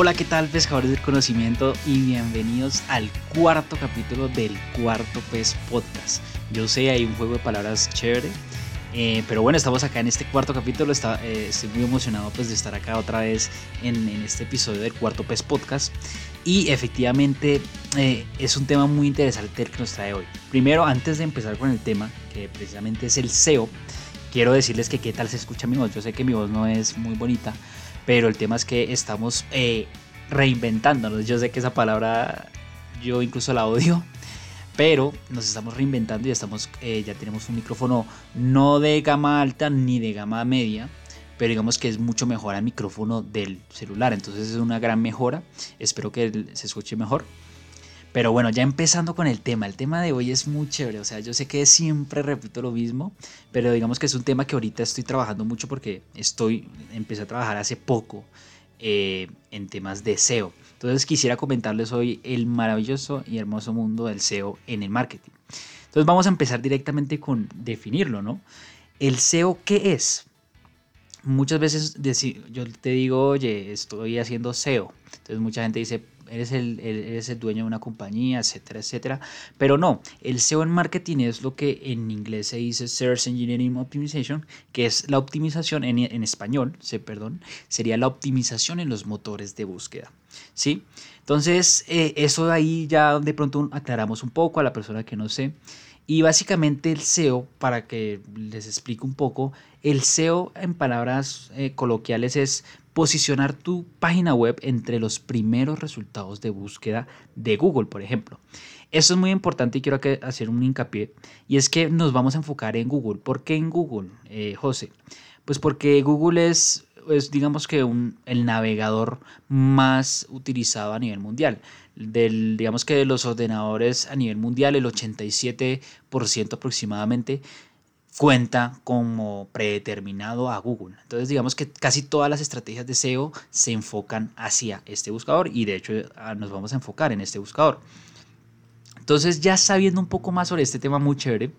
Hola, ¿qué tal pescadores del conocimiento? Y bienvenidos al cuarto capítulo del cuarto pez podcast. Yo sé, hay un juego de palabras chévere, eh, pero bueno, estamos acá en este cuarto capítulo. Está, eh, estoy muy emocionado pues, de estar acá otra vez en, este episodio del cuarto pez podcast. Y efectivamente eh, es un tema muy interesante el que nos trae hoy. Primero, antes de empezar con el tema, que precisamente es el SEO, quiero decirles que qué tal se escucha mi voz. Yo sé que mi voz no es muy bonita pero el tema es que estamos eh, reinventándonos. Yo sé que esa palabra yo incluso la odio, pero nos estamos reinventando y estamos, eh, ya tenemos un micrófono no de gama alta ni de gama media, pero digamos que es mucho mejor al micrófono del celular, entonces es una gran mejora, espero que se escuche mejor. Pero bueno, ya empezando con el tema, el tema de hoy es muy chévere, o sea, yo sé que siempre repito lo mismo, pero digamos que es un tema que ahorita estoy trabajando mucho porque estoy, empecé a trabajar hace poco eh, en temas de SEO. Entonces quisiera comentarles hoy el maravilloso y hermoso mundo del SEO en el marketing. Entonces vamos a empezar directamente con definirlo, ¿no? El SEO, ¿qué es? Muchas veces yo te digo, oye, estoy haciendo SEO. Entonces mucha gente dice, eres el, el dueño de una compañía, etcétera, etcétera. Pero no, el SEO en marketing es lo que en inglés se dice Search Engineering Optimization, que es la optimización en, en español, se, perdón, sería la optimización en los motores de búsqueda. ¿Sí? Entonces, eh, eso de ahí ya de pronto aclaramos un poco a la persona que no sé. Y básicamente el SEO, para que les explique un poco, el SEO en palabras eh, coloquiales es posicionar tu página web entre los primeros resultados de búsqueda de Google, por ejemplo. Eso es muy importante y quiero hacer un hincapié, y es que nos vamos a enfocar en Google. ¿Por qué en Google, eh, José? Pues porque Google es, digamos que el navegador más utilizado a nivel mundial. Del, digamos que de los ordenadores a nivel mundial, el 87% aproximadamente cuenta como predeterminado a Google. Entonces digamos que casi todas las estrategias de SEO se enfocan hacia este buscador y de hecho ah, nos vamos a enfocar en este buscador. Entonces ya sabiendo un poco más sobre este tema muy chévere,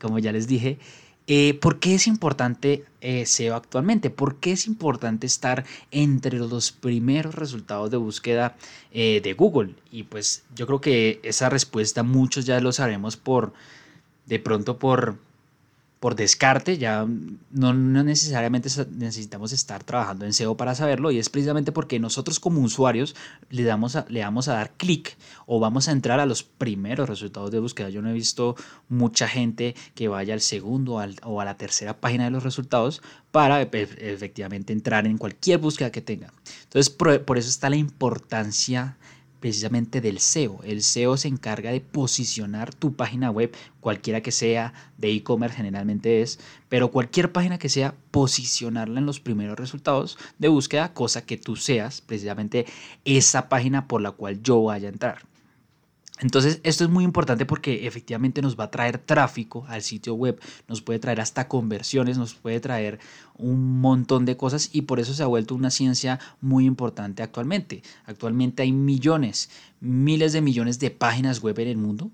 como ya les dije, eh, ¿por qué es importante eh, SEO actualmente? ¿Por qué es importante estar entre los primeros resultados de búsqueda eh, de Google? Y pues yo creo que esa respuesta muchos ya lo sabemos por, de pronto por por descarte, ya no, necesariamente necesitamos estar trabajando en SEO para saberlo y es precisamente porque nosotros como usuarios le, damos le vamos a dar clic o vamos a entrar a los primeros resultados de búsqueda. Yo no he visto mucha gente que vaya al segundo o a la tercera página de los resultados para efectivamente entrar en cualquier búsqueda que tenga. Entonces, por eso está la importancia precisamente del SEO. El SEO se encarga de posicionar tu página web, cualquiera que sea, de e-commerce generalmente es, pero cualquier página que sea, posicionarla en los primeros resultados de búsqueda, cosa que tú seas precisamente esa página por la cual yo vaya a entrar. Entonces, esto es muy importante porque efectivamente nos va a traer tráfico al sitio web, nos puede traer hasta conversiones, nos puede traer un montón de cosas y por eso se ha vuelto una ciencia muy importante actualmente. Actualmente hay millones, miles de millones de páginas web en el mundo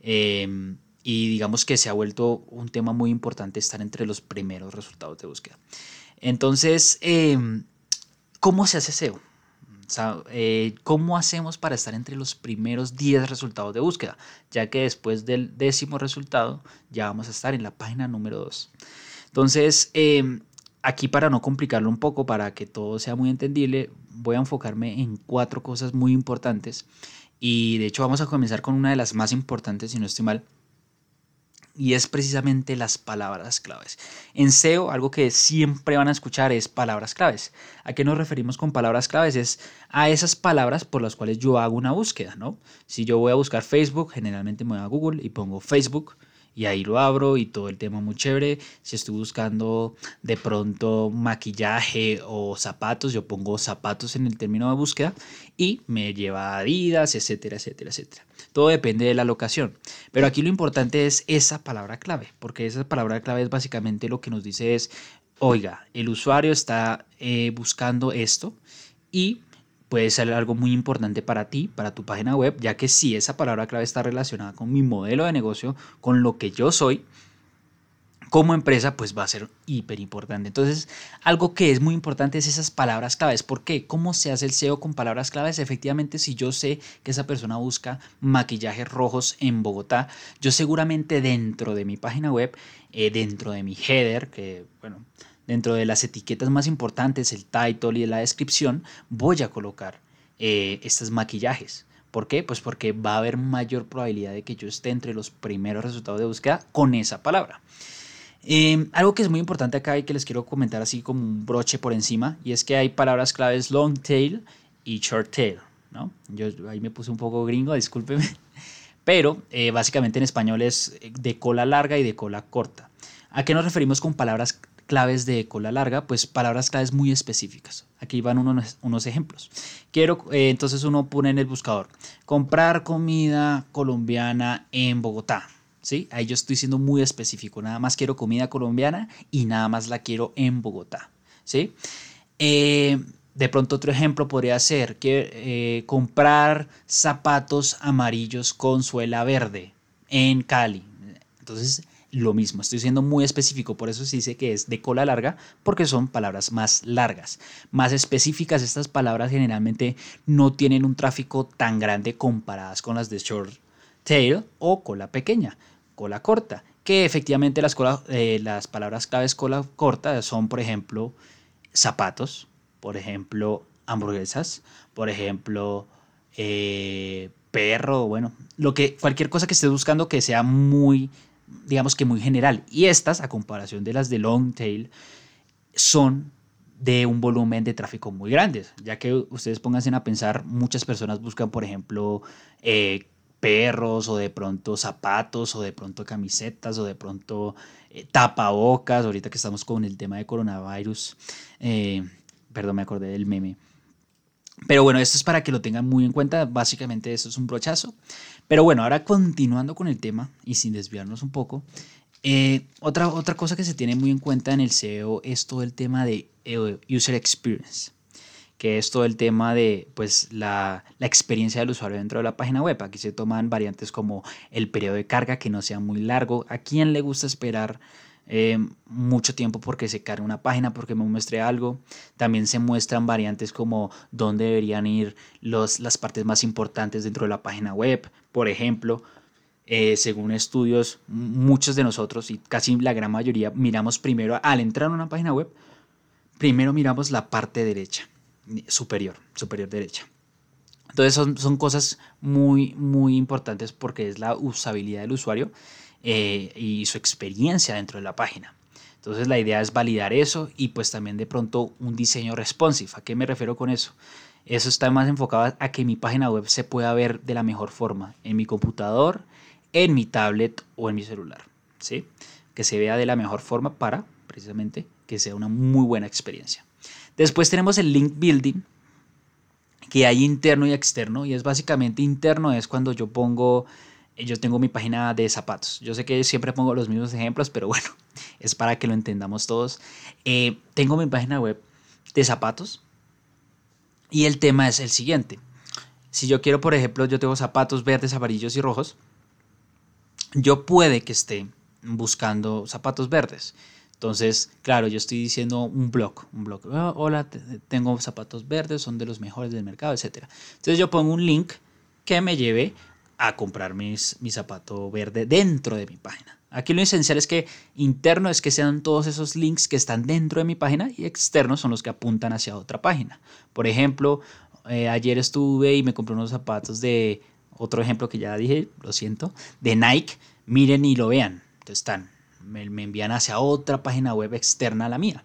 em, y digamos que se ha vuelto un tema muy importante estar entre los primeros resultados de búsqueda. Entonces, em, ¿cómo se hace SEO? Eh, ¿Cómo hacemos para estar entre los primeros 10 resultados de búsqueda? Ya que después del décimo resultado ya vamos a estar en la página número 2. Entonces, em, aquí para no complicarlo un poco, para que todo sea muy entendible, voy a enfocarme en cuatro cosas muy importantes. Y de hecho vamos a comenzar con una de las más importantes, si no estoy mal, y es precisamente las palabras claves. En SEO, algo que siempre van a escuchar es palabras claves. ¿A qué nos referimos con palabras claves? Es a esas palabras por las cuales yo hago una búsqueda, ¿no? Si yo voy a buscar Facebook, generalmente me voy a Google y pongo Facebook y ahí lo abro y todo el tema muy chévere. Si estoy buscando de pronto maquillaje o zapatos, yo pongo zapatos en el término de búsqueda y me lleva a Adidas, etcétera, etcétera, etcétera. Todo depende de la locación. Pero aquí lo importante es esa palabra clave, porque esa palabra clave es básicamente lo que nos dice es, oiga, el usuario está eh, buscando esto y puede ser algo muy importante para ti, para tu página web, ya que si esa palabra clave está relacionada con mi modelo de negocio, con lo que yo soy, como empresa, pues va a ser hiper importante. Entonces, algo que es muy importante es esas palabras claves. ¿Por qué? ¿Cómo se hace el SEO con palabras claves? Efectivamente, si yo sé que esa persona busca maquillajes rojos en Bogotá, yo seguramente dentro de mi página web, eh, dentro de mi header, que bueno, dentro de las etiquetas más importantes, el title y la descripción, voy a colocar eh, estos maquillajes. ¿Por qué? Pues porque va a haber mayor probabilidad de que yo esté entre los primeros resultados de búsqueda con esa palabra. Em, algo que es muy importante acá y que les quiero comentar así como un broche por encima, y es que hay palabras claves long tail y short tail, ¿no? Yo ahí me puse un poco gringo, discúlpeme, pero eh, básicamente en español es de cola larga y de cola corta. ¿A qué nos referimos con palabras claves de cola larga? Pues palabras claves muy específicas. Aquí van unos, unos ejemplos. Quiero, eh, entonces uno pone en el buscador, comprar comida colombiana en Bogotá ¿sí? Ahí yo estoy siendo muy específico, nada más quiero comida colombiana y nada más la quiero en Bogotá, ¿sí? Eh, de pronto otro ejemplo podría ser que eh, comprar zapatos amarillos con suela verde en Cali. Entonces, lo mismo, estoy siendo muy específico, por eso se dice que es de cola larga, porque son palabras más largas. Más específicas, estas palabras generalmente no tienen un tráfico tan grande comparadas con las de short tail o cola pequeña cola corta, que efectivamente las, eh, las palabras claves cola corta son, por ejemplo, zapatos, por ejemplo, hamburguesas, por ejemplo, eh, perro, bueno, lo que, cualquier cosa que estés buscando que sea muy, digamos que muy general. Y estas, a comparación de las de long tail, son de un volumen de tráfico muy grande, ya que ustedes pónganse a pensar, muchas personas buscan, por ejemplo, eh, perros o de pronto zapatos o de pronto camisetas o de pronto eh, tapabocas, ahorita que estamos con el tema de coronavirus, eh, perdón, me acordé del meme. Pero bueno, esto es para que lo tengan muy en cuenta, básicamente esto es un brochazo. Pero bueno, ahora continuando con el tema y sin desviarnos un poco, eh, otra, otra cosa que se tiene muy en cuenta en el SEO es todo el tema de User Experience que es todo el tema de pues, la, experiencia del usuario dentro de la página web. Aquí se toman variantes como el periodo de carga, que no sea muy largo. ¿A quién le gusta esperar eh, mucho tiempo porque se cargue una página, porque me muestre algo? También se muestran variantes como dónde deberían ir los, las partes más importantes dentro de la página web. Por ejemplo, eh, según estudios, muchos de nosotros y casi la gran mayoría miramos primero al entrar a una página web, primero miramos la parte derecha superior, superior derecha. Entonces son, son cosas muy, muy importantes porque es la usabilidad del usuario eh, y su experiencia dentro de la página. Entonces la idea es validar eso y pues también de pronto un diseño responsive. ¿A qué me refiero con eso? Eso está más enfocado a que mi página web se pueda ver de la mejor forma en mi computador, en mi tablet o en mi celular. ¿sí? Que se vea de la mejor forma para precisamente que sea una muy buena experiencia. Después tenemos el link building, que hay interno y externo, y es básicamente interno, es cuando yo pongo, yo tengo mi página de zapatos. Yo sé que siempre pongo los mismos ejemplos, pero bueno, es para que lo entendamos todos. Eh, tengo mi página web de zapatos y el tema es el siguiente. Si yo quiero, por ejemplo, yo tengo zapatos verdes, amarillos y rojos, yo puede que esté buscando zapatos verdes. Entonces, claro, yo estoy diciendo un blog, un blog. Ah, hola, tengo zapatos verdes, son de los mejores del mercado, etc. Entonces yo pongo un link que me lleve a comprar mis, mi zapato verde dentro de mi página. Aquí lo esencial es que interno es que sean todos esos links que están dentro de mi página y externos son los que apuntan hacia otra página. Por ejemplo, eh, ayer estuve y me compré unos zapatos de, otro ejemplo que ya dije, lo siento, de Nike. Miren y lo vean. Entonces están me, envían hacia otra página web externa a la mía.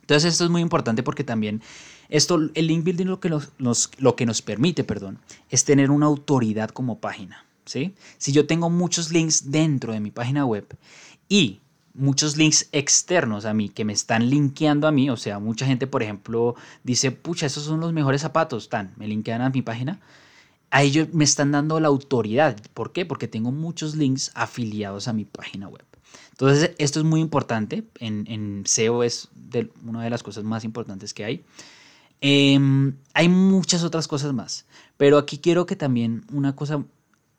Entonces esto es muy importante porque también esto, el link building lo que nos, lo que nos permite, perdón, es tener una autoridad como página. ¿sí? Si yo tengo muchos links dentro de mi página web y muchos links externos a mí que me están linkeando a mí, o sea, mucha gente, por ejemplo, dice, pucha, esos son los mejores zapatos, tan, me linkean a mi página, a ellos me están dando la autoridad. ¿Por qué? Porque tengo muchos links afiliados a mi página web. Entonces, esto es muy importante. En, SEO es una de las cosas más importantes que hay. Em, hay muchas otras cosas más, pero aquí quiero que también una cosa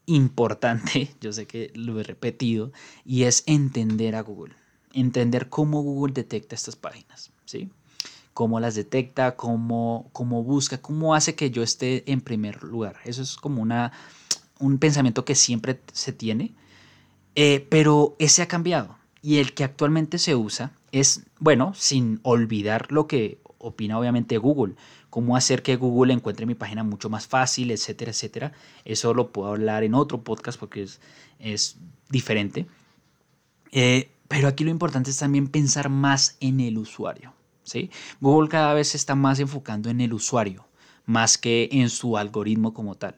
importante, yo sé que lo he repetido, y es entender a Google. entender cómo Google detecta estas páginas, ¿sí? Cómo las detecta, cómo, cómo busca, cómo hace que yo esté en primer lugar. Eso es como una, un pensamiento que siempre se tiene, eh, pero ese ha cambiado. Y el que actualmente se usa es, bueno, sin olvidar lo que opina obviamente Google, cómo hacer que Google encuentre mi página mucho más fácil, etcétera, etcétera. Eso lo puedo hablar en otro podcast porque es, diferente. Eh, pero aquí lo importante es también pensar más en el usuario. ¿sí? Google cada vez se está más enfocando en el usuario, más que en su algoritmo como tal.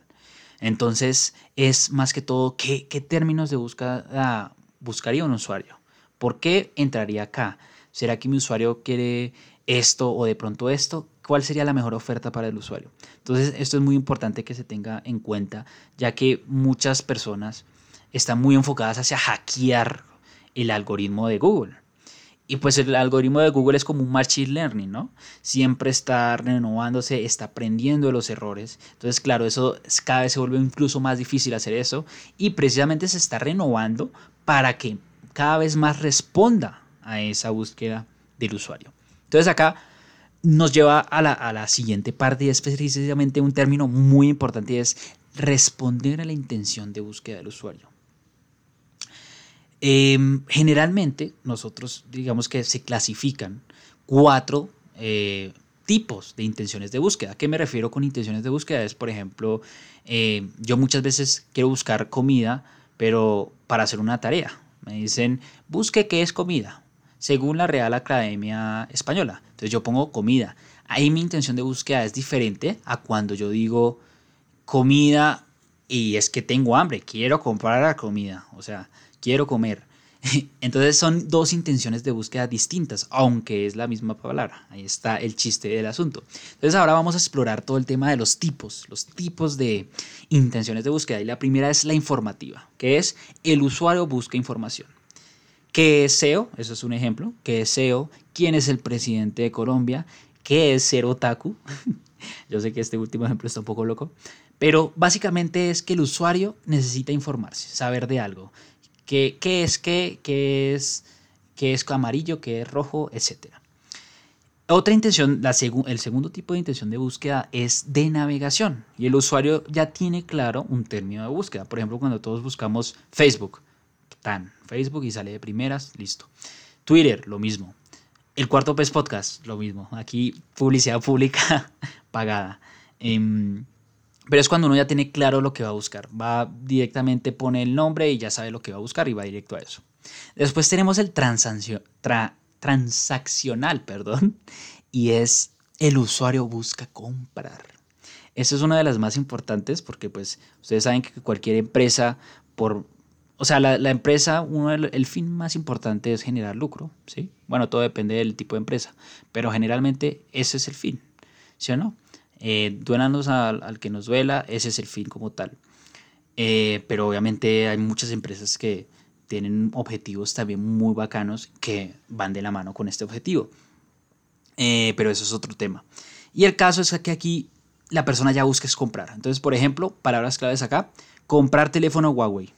Entonces es más que todo qué, qué términos de búsqueda buscaría un usuario. ¿Por qué entraría acá? ¿Será que mi usuario quiere esto o de pronto esto? ¿Cuál sería la mejor oferta para el usuario? Entonces, esto es muy importante que se tenga en cuenta, ya que muchas personas están muy enfocadas hacia hackear el algoritmo de Google. Y pues el algoritmo de Google es como un machine learning, ¿no? Siempre está renovándose, está aprendiendo de los errores. Entonces, claro, eso cada vez se vuelve incluso más difícil hacer eso. Y precisamente se está renovando para que cada vez más responda a esa búsqueda del usuario. Entonces acá nos lleva a la, siguiente parte y es precisamente un término muy importante y es responder a la intención de búsqueda del usuario. Em, generalmente nosotros digamos que se clasifican cuatro eh, tipos de intenciones de búsqueda. ¿A qué me refiero con intenciones de búsqueda? Es, por ejemplo, eh, yo muchas veces quiero buscar comida, pero para hacer una tarea. Me dicen, busque qué es comida, según la Real Academia Española. Entonces yo pongo comida. Ahí mi intención de búsqueda es diferente a cuando yo digo comida y es que tengo hambre, quiero comprar la comida. O sea, quiero comer. Entonces son dos intenciones de búsqueda distintas, aunque es la misma palabra. Ahí está el chiste del asunto. Entonces ahora vamos a explorar todo el tema de los tipos, los tipos de intenciones de búsqueda. Y la primera es la informativa, que es el usuario busca información. ¿Qué es SEO? Eso es un ejemplo. ¿Qué es SEO? ¿Quién es el presidente de Colombia? ¿Qué es ser otaku? Yo sé que este último ejemplo está un poco loco, pero básicamente es que el usuario necesita informarse, saber de algo qué, es qué, qué es, qué es amarillo, qué es rojo, etc. Otra intención, la el segundo tipo de intención de búsqueda es de navegación y el usuario ya tiene claro un término de búsqueda. Por ejemplo, cuando todos buscamos Facebook, tan Facebook y sale de primeras, listo. Twitter, lo mismo. El cuarto pez podcast, lo mismo. Aquí publicidad pública pagada. Em, pero es cuando uno ya tiene claro lo que va a buscar. Va directamente, pone el nombre y ya sabe lo que va a buscar y va directo a eso. Después tenemos el transaccional, perdón, y es el usuario busca comprar. Eso es una de las más importantes porque pues ustedes saben que cualquier empresa, por, o sea, la, empresa, uno, el, fin más importante es generar lucro, ¿sí? Bueno, todo depende del tipo de empresa, pero generalmente ese es el fin, ¿sí o no? eh, al, que nos duela, ese es el fin como tal. Eh, pero obviamente hay muchas empresas que tienen objetivos también muy bacanos que van de la mano con este objetivo. Eh, pero eso es otro tema. Y el caso es que aquí la persona ya busca comprar. Entonces, por ejemplo, palabras claves acá, comprar teléfono Huawei.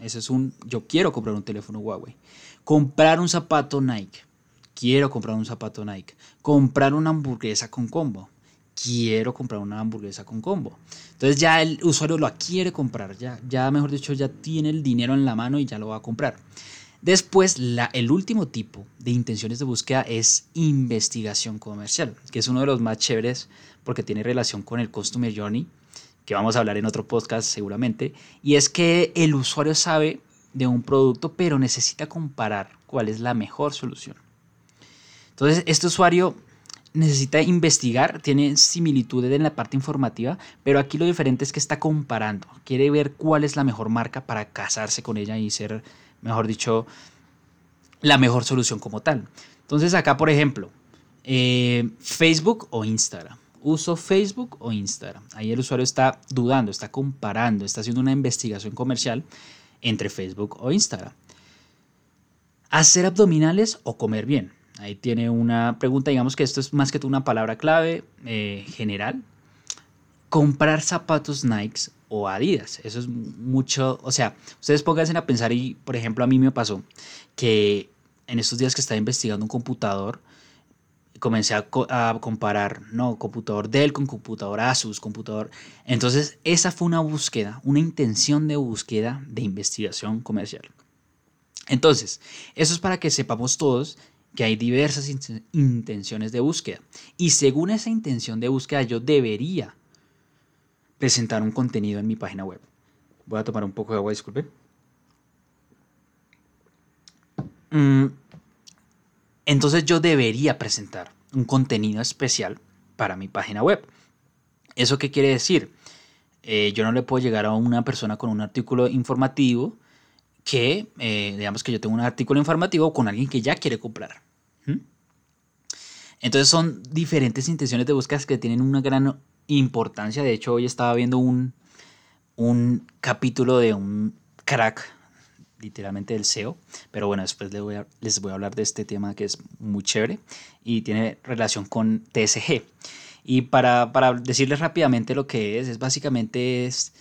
Ese es un, yo quiero comprar un teléfono Huawei. Comprar un zapato Nike. Quiero comprar un zapato Nike. Comprar una hamburguesa con combo quiero comprar una hamburguesa con combo. Entonces ya el usuario lo quiere comprar, ya, ya mejor dicho, ya tiene el dinero en la mano y ya lo va a comprar. Después, el último tipo de intenciones de búsqueda es investigación comercial, que es uno de los más chéveres porque tiene relación con el Customer Journey, que vamos a hablar en otro podcast seguramente, y es que el usuario sabe de un producto, pero necesita comparar cuál es la mejor solución. Entonces, este usuario necesita investigar, tiene similitudes en la parte informativa, pero aquí lo diferente es que está comparando, quiere ver cuál es la mejor marca para casarse con ella y ser, mejor dicho, la mejor solución como tal. Entonces acá, por ejemplo, eh, Facebook o Instagram. ¿Uso Facebook o Instagram? Ahí el usuario está dudando, está comparando, está haciendo una investigación comercial entre Facebook o Instagram. ¿Hacer abdominales o comer bien? Ahí tiene una pregunta, digamos que esto es más que una palabra clave eh, general. Comprar zapatos Nike o Adidas. Eso es mucho, o sea, ustedes pónganse a pensar y, por ejemplo, a mí me pasó que en estos días que estaba investigando un computador, comencé a, comparar, no, computador Dell con computador Asus, computador. Entonces, esa fue una búsqueda, una intención de búsqueda de investigación comercial. Entonces, eso es para que sepamos todos que hay diversas intenciones de búsqueda. Y según esa intención de búsqueda, yo debería presentar un contenido en mi página web. Voy a tomar un poco de agua, disculpen. Mm, entonces yo debería presentar un contenido especial para mi página web. ¿Eso qué quiere decir? Eh, yo no le puedo llegar a una persona con un artículo informativo que, eh, digamos que yo tengo un artículo informativo con alguien que ya quiere comprar. Entonces son diferentes intenciones de búsqueda que tienen una gran importancia. De hecho, hoy estaba viendo un, un capítulo de un crack, literalmente del SEO, pero bueno, después les voy, a, hablar de este tema que es muy chévere y tiene relación con TSG. Y para, para decirles rápidamente lo que es, es básicamente es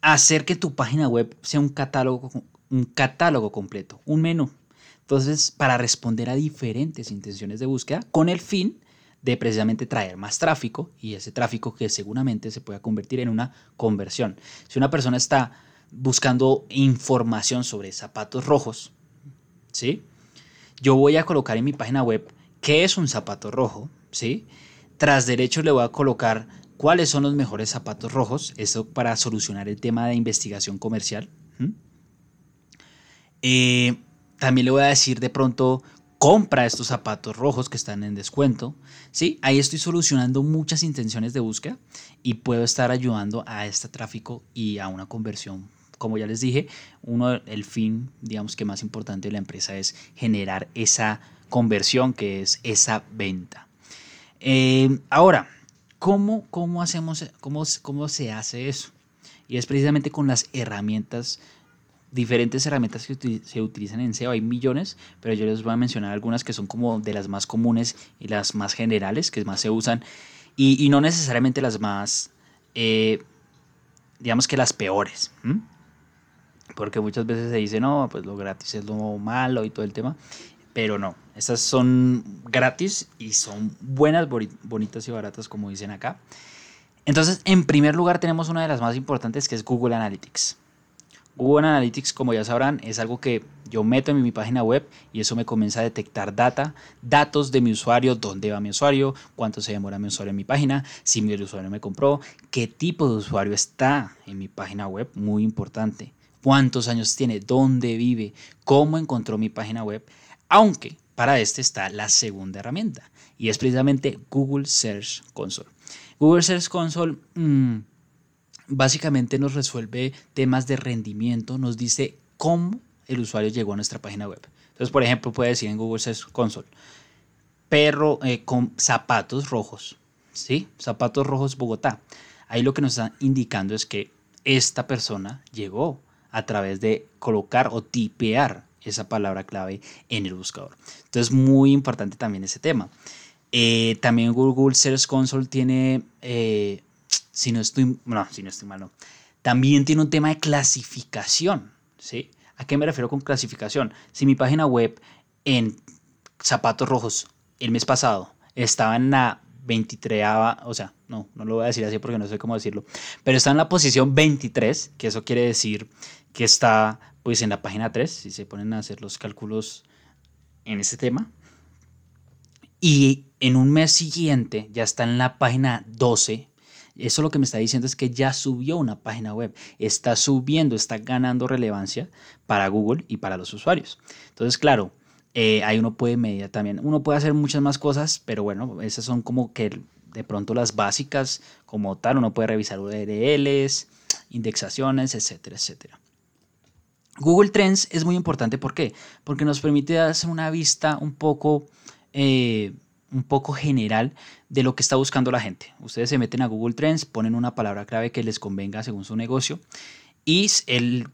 hacer que tu página web sea un catálogo, un catálogo completo, un menú. Entonces, para responder a diferentes intenciones de búsqueda con el fin de precisamente traer más tráfico y ese tráfico que seguramente se pueda convertir en una conversión. Si una persona está buscando información sobre zapatos rojos, ¿sí? Yo voy a colocar en mi página web qué es un zapato rojo, ¿sí? Tras derecho le voy a colocar cuáles son los mejores zapatos rojos, eso para solucionar el tema de investigación comercial. Eh, también le voy a decir de pronto compra estos zapatos rojos que están en descuento. ¿sí? Ahí estoy solucionando muchas intenciones de búsqueda y puedo estar ayudando a este tráfico y a una conversión. Como ya les dije, uno, el fin, digamos que más importante de la empresa es generar esa conversión que es esa venta. Eh, ahora, ¿cómo, cómo, hacemos, cómo, ¿cómo se hace eso? Y es precisamente con las herramientas diferentes herramientas que se utilizan en SEO. Hay millones, pero yo les voy a mencionar algunas que son como de las más comunes y las más generales, que más se usan, y, no necesariamente las más, eh, digamos que las peores. Porque muchas veces se dice, no, pues lo gratis es lo malo y todo el tema. Pero no, estas son gratis y son buenas, bonitas y baratas, como dicen acá. Entonces, en primer lugar, tenemos una de las más importantes que es Google Analytics. Google Analytics, como ya sabrán, es algo que yo meto en mi página web y eso me comienza a detectar data, datos de mi usuario, dónde va mi usuario, cuánto se demora mi usuario en mi página, si mi usuario me compró, qué tipo de usuario está en mi página web, muy importante, cuántos años tiene, dónde vive, cómo encontró mi página web, aunque para este está la segunda herramienta y es precisamente Google Search Console. Google Search Console... Mmm, básicamente nos resuelve temas de rendimiento, nos dice cómo el usuario llegó a nuestra página web. Entonces, por ejemplo, puede decir en Google Search Console, perro eh, con zapatos rojos, ¿sí? Zapatos rojos Bogotá. Ahí lo que nos está indicando es que esta persona llegó a través de colocar o tipear esa palabra clave en el buscador. Entonces, muy importante también ese tema. Eh, también Google Search Console tiene eh, si no estoy, no, si no estoy mal, También tiene un tema de clasificación, ¿sí? ¿A qué me refiero con clasificación? Si mi página web en zapatos rojos el mes pasado estaba en la 23, o sea, no, no lo voy a decir así porque no sé cómo decirlo, pero está en la posición 23, que eso quiere decir que está pues en la página 3, si se ponen a hacer los cálculos en ese tema. Y en un mes siguiente ya está en la página 12, eso lo que me está diciendo es que ya subió una página web, está subiendo, está ganando relevancia para Google y para los usuarios. Entonces, claro, eh, ahí uno puede medir también. Uno puede hacer muchas más cosas, pero bueno, esas son como que de pronto las básicas como tal. Uno puede revisar URLs, indexaciones, etcétera, etcétera. Google Trends es muy importante, ¿por qué? Porque nos permite hacer una vista un poco eh, un poco general de lo que está buscando la gente. Ustedes se meten a Google Trends, ponen una palabra clave que les convenga según su negocio y él,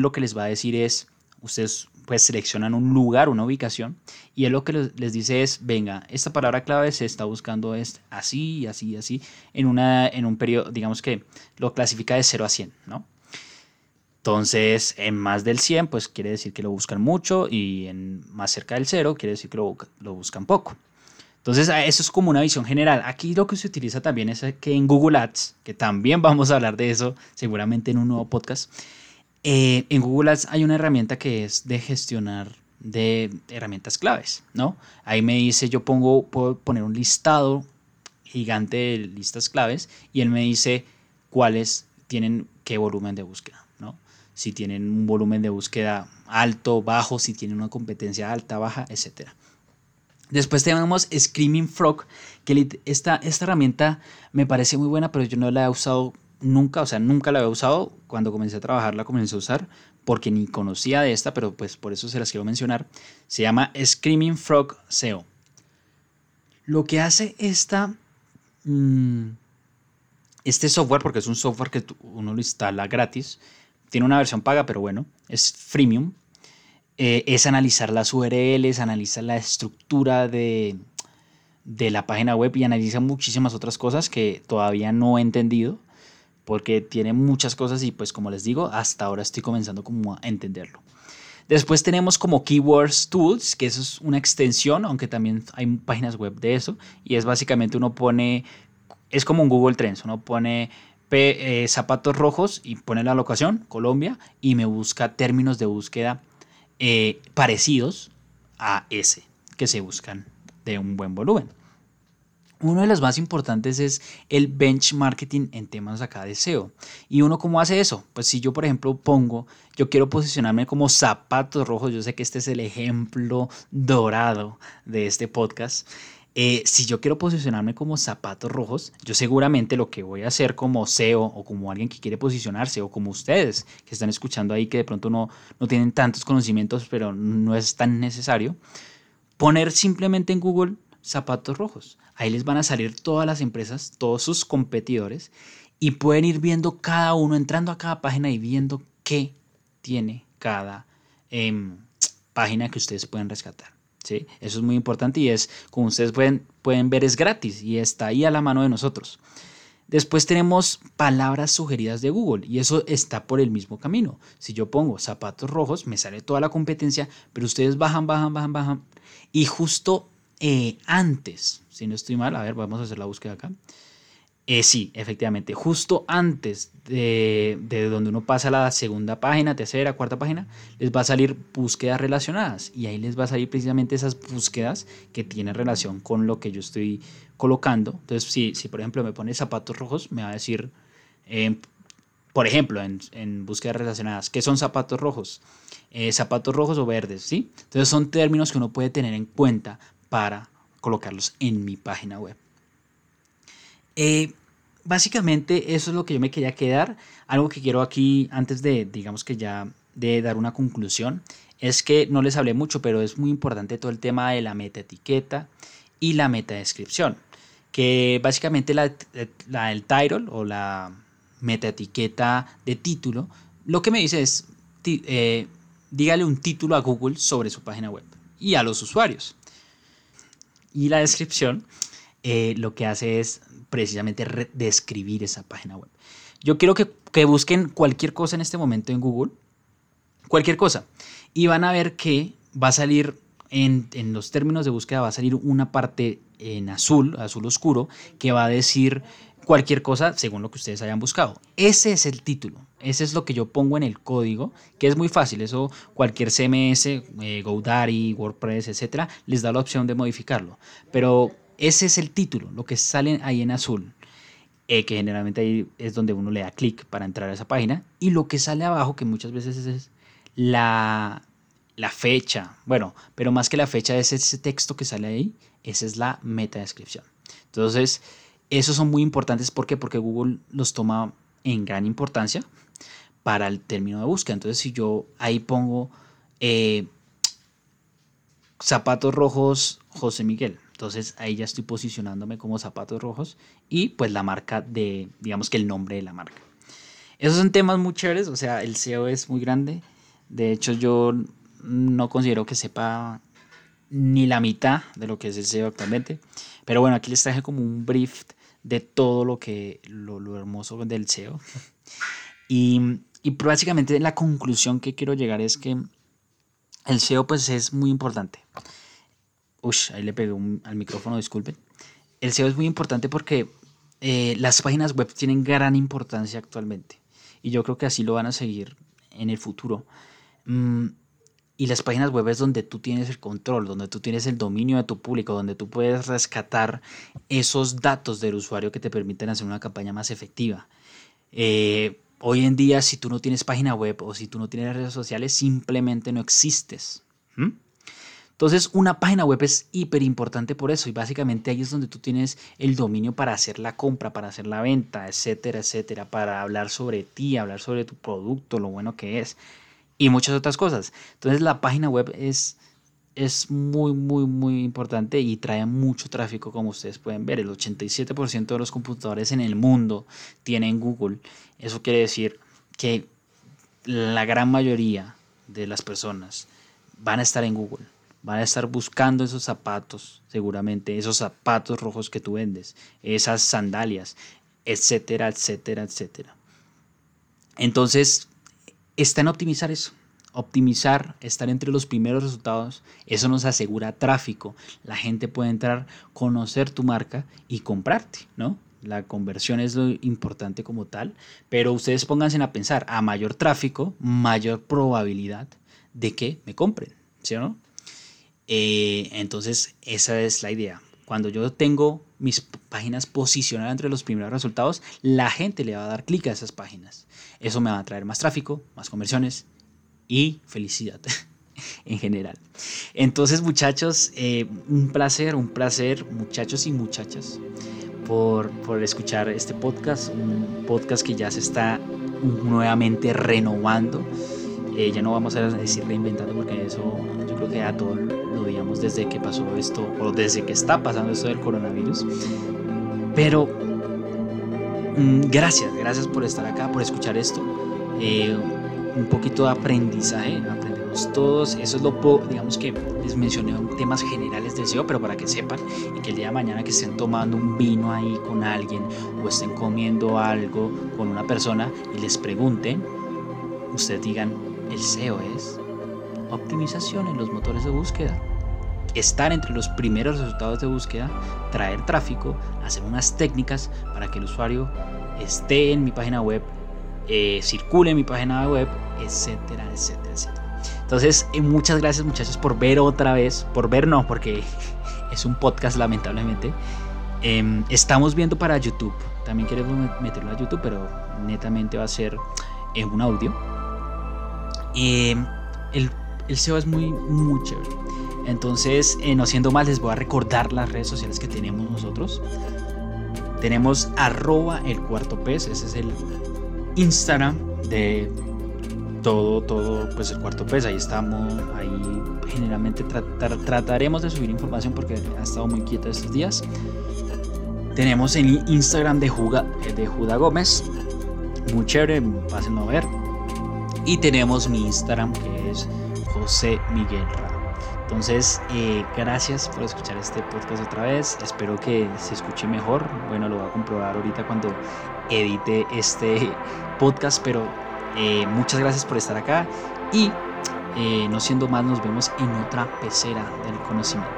lo que les va a decir es, ustedes pues seleccionan un lugar, una ubicación y él lo que les dice es, venga, esta palabra clave se está buscando es así, así, así, en, una, en un periodo, digamos que lo clasifica de 0 a 100, ¿no? Entonces, en más del 100, pues quiere decir que lo buscan mucho y en más cerca del 0 quiere decir que lo, lo buscan poco. Entonces, eso es como una visión general. Aquí lo que se utiliza también es que en Google Ads, que también vamos a hablar de eso seguramente en un nuevo podcast, eh, en Google Ads hay una herramienta que es de gestionar de herramientas claves, ¿no? Ahí me dice, yo pongo, puedo poner un listado gigante de listas claves y él me dice cuáles tienen qué volumen de búsqueda. Si tienen un volumen de búsqueda alto, bajo, si tienen una competencia alta, baja, etcétera. Después tenemos Screaming Frog, que esta, esta herramienta me parece muy buena, pero yo no la he usado nunca, o sea, nunca la había usado. Cuando comencé a trabajar la comencé a usar porque ni conocía de esta, pero pues por eso se las quiero mencionar. Se llama Screaming Frog SEO. Lo que hace esta, mm, este software, porque es un software que uno lo instala gratis, tiene una versión paga, pero bueno, es freemium. Eh, es analizar las URLs, analizar la estructura de, de la página web y analiza muchísimas otras cosas que todavía no he entendido porque tiene muchas cosas y pues como les digo, hasta ahora estoy comenzando como a entenderlo. Después tenemos como Keywords Tools, que eso es una extensión, aunque también hay páginas web de eso, y es básicamente uno pone, es como un Google Trends, uno pone Eh, zapatos rojos y pone la locación, Colombia, y me busca términos de búsqueda eh, parecidos a ese que se buscan de un buen volumen. Uno de los más importantes es el benchmarking en temas acá de SEO. ¿Y uno cómo hace eso? Pues si yo, por ejemplo, pongo, yo quiero posicionarme como zapatos rojos, yo sé que este es el ejemplo dorado de este podcast. Eh, si yo quiero posicionarme como zapatos rojos, yo seguramente lo que voy a hacer como SEO o como alguien que quiere posicionarse o como ustedes que están escuchando ahí que de pronto no, no tienen tantos conocimientos pero no es tan necesario, poner simplemente en Google zapatos rojos. Ahí les van a salir todas las empresas, todos sus competidores y pueden ir viendo cada uno, entrando a cada página y viendo qué tiene cada em, página que ustedes pueden rescatar. Eso es muy importante y es, como ustedes pueden, pueden ver, es gratis y está ahí a la mano de nosotros. Después tenemos palabras sugeridas de Google y eso está por el mismo camino. Si yo pongo zapatos rojos, me sale toda la competencia, pero ustedes bajan, bajan, bajan, bajan. Y justo eh, antes, si no estoy mal, a ver, vamos a hacer la búsqueda acá. Eh, sí, efectivamente, justo antes de, donde uno pasa a la segunda página, tercera, cuarta página, les va a salir búsquedas relacionadas y ahí les va a salir precisamente esas búsquedas que tienen relación con lo que yo estoy colocando. Entonces, si, si por ejemplo me pone zapatos rojos, me va a decir, eh, por ejemplo, en, búsquedas relacionadas, ¿qué son zapatos rojos? Eh, zapatos rojos o verdes, ¿sí? Entonces son términos que uno puede tener en cuenta para colocarlos en mi página web. Eh, básicamente eso es lo que yo me quería quedar. Algo que quiero aquí, antes de, digamos que ya de dar una conclusión, es que no les hablé mucho, pero es muy importante todo el tema de la meta etiqueta y la meta descripción. Que básicamente la, el title o la meta etiqueta de título, lo que me dice es, eh, dígale un título a Google sobre su página web y a los usuarios. Y la descripción eh, lo que hace es precisamente describir esa página web. Yo quiero que, busquen cualquier cosa en este momento en Google, cualquier cosa, y van a ver que va a salir en, en, los términos de búsqueda, va a salir una parte en azul, azul oscuro, que va a decir cualquier cosa según lo que ustedes hayan buscado. Ese es el título, ese es lo que yo pongo en el código, que es muy fácil, eso cualquier CMS, eh, GoDaddy, WordPress, etcétera, les da la opción de modificarlo. Pero ese es el título, lo que sale ahí en azul, eh, que generalmente ahí es donde uno le da clic para entrar a esa página. Y lo que sale abajo, que muchas veces es la, la fecha, bueno, pero más que la fecha es ese texto que sale ahí, esa es la meta descripción. Entonces, esos son muy importantes ¿por porque Google los toma en gran importancia para el término de búsqueda. Entonces, si yo ahí pongo eh, zapatos rojos José Miguel, entonces ahí ya estoy posicionándome como zapatos rojos y pues la marca de, digamos que el nombre de la marca. Esos son temas muy chéveres, o sea, el SEO es muy grande. De hecho, yo no considero que sepa ni la mitad de lo que es el SEO actualmente. Pero bueno, aquí les traje como un brief de todo lo que lo, lo hermoso del SEO. Y y básicamente la conclusión que quiero llegar es que el SEO pues es muy importante. Uy, ahí le pegué al micrófono, disculpen. El SEO es muy importante porque eh, las páginas web tienen gran importancia actualmente y yo creo que así lo van a seguir en el futuro. Mm, y las páginas web es donde tú tienes el control, donde tú tienes el dominio de tu público, donde tú puedes rescatar esos datos del usuario que te permiten hacer una campaña más efectiva. Eh, hoy en día, si tú no tienes página web o si tú no tienes redes sociales, simplemente no existes. Entonces, una página web es hiper importante por eso y básicamente ahí es donde tú tienes el dominio para hacer la compra, para hacer la venta, etcétera, etcétera, para hablar sobre ti, hablar sobre tu producto, lo bueno que es y muchas otras cosas. Entonces, la página web es, es muy, muy, muy importante y trae mucho tráfico, como ustedes pueden ver. El 87% de los computadores en el mundo tienen Google. Eso quiere decir que la gran mayoría de las personas van a estar en Google van a estar buscando esos zapatos, seguramente, esos zapatos rojos que tú vendes, esas sandalias, etcétera, etcétera, etcétera. Entonces, está en optimizar eso. Optimizar, estar entre los primeros resultados, eso nos asegura tráfico. La gente puede entrar, conocer tu marca y comprarte, ¿no? La conversión es lo importante como tal, pero ustedes pónganse a pensar, a mayor tráfico, mayor probabilidad de que me compren, ¿sí o no? Eh, entonces, esa es la idea. Cuando yo tengo mis páginas posicionadas entre los primeros resultados, la gente le va a dar clic a esas páginas. Eso me va a traer más tráfico, más conversiones y felicidad en general. Entonces, muchachos, eh, un placer, un placer, muchachos y muchachas, por, por escuchar este podcast, un podcast que ya se está nuevamente renovando. Eh, ya no vamos a decir reinventando porque eso yo creo que a todo lo digamos desde que pasó esto o desde que está pasando esto del coronavirus. Pero mm, gracias, gracias por estar acá, por escuchar esto. Eh, un poquito de aprendizaje, aprendemos todos. Eso es lo, digamos que les mencioné temas generales del SEO, pero para que sepan y que el día de mañana que estén tomando un vino ahí con alguien o estén comiendo algo con una persona y les pregunten, ustedes digan, el SEO es optimización en los motores de búsqueda. Estar entre los primeros resultados de búsqueda, traer tráfico, hacer unas técnicas para que el usuario esté en mi página web, eh, circule en mi página web, etcétera, etcétera, etcétera. Entonces, eh, muchas gracias muchachos por ver otra vez, por ver no, porque es un podcast lamentablemente. Em, estamos viendo para YouTube, también queremos meterlo a YouTube, pero netamente va a ser en un audio. El el SEO es muy, muy chévere. Entonces, eh, no siendo más, les voy a recordar las redes sociales que tenemos nosotros. Tenemos arroba el cuarto pez, ese es el Instagram de todo, todo, pues el cuarto pez, ahí estamos, ahí generalmente trataremos de subir información porque ha estado muy quieta estos días. Tenemos el Instagram de, Juga, eh, de Juda Gómez, muy chévere, pásenlo a ver. Y tenemos mi Instagram que es José Miguel Entonces, eh, gracias por escuchar este podcast otra vez. Espero que se escuche mejor. Bueno, lo voy a comprobar ahorita cuando edite este podcast, pero eh, muchas gracias por estar acá y eh, no siendo más, nos vemos en otra pecera del conocimiento.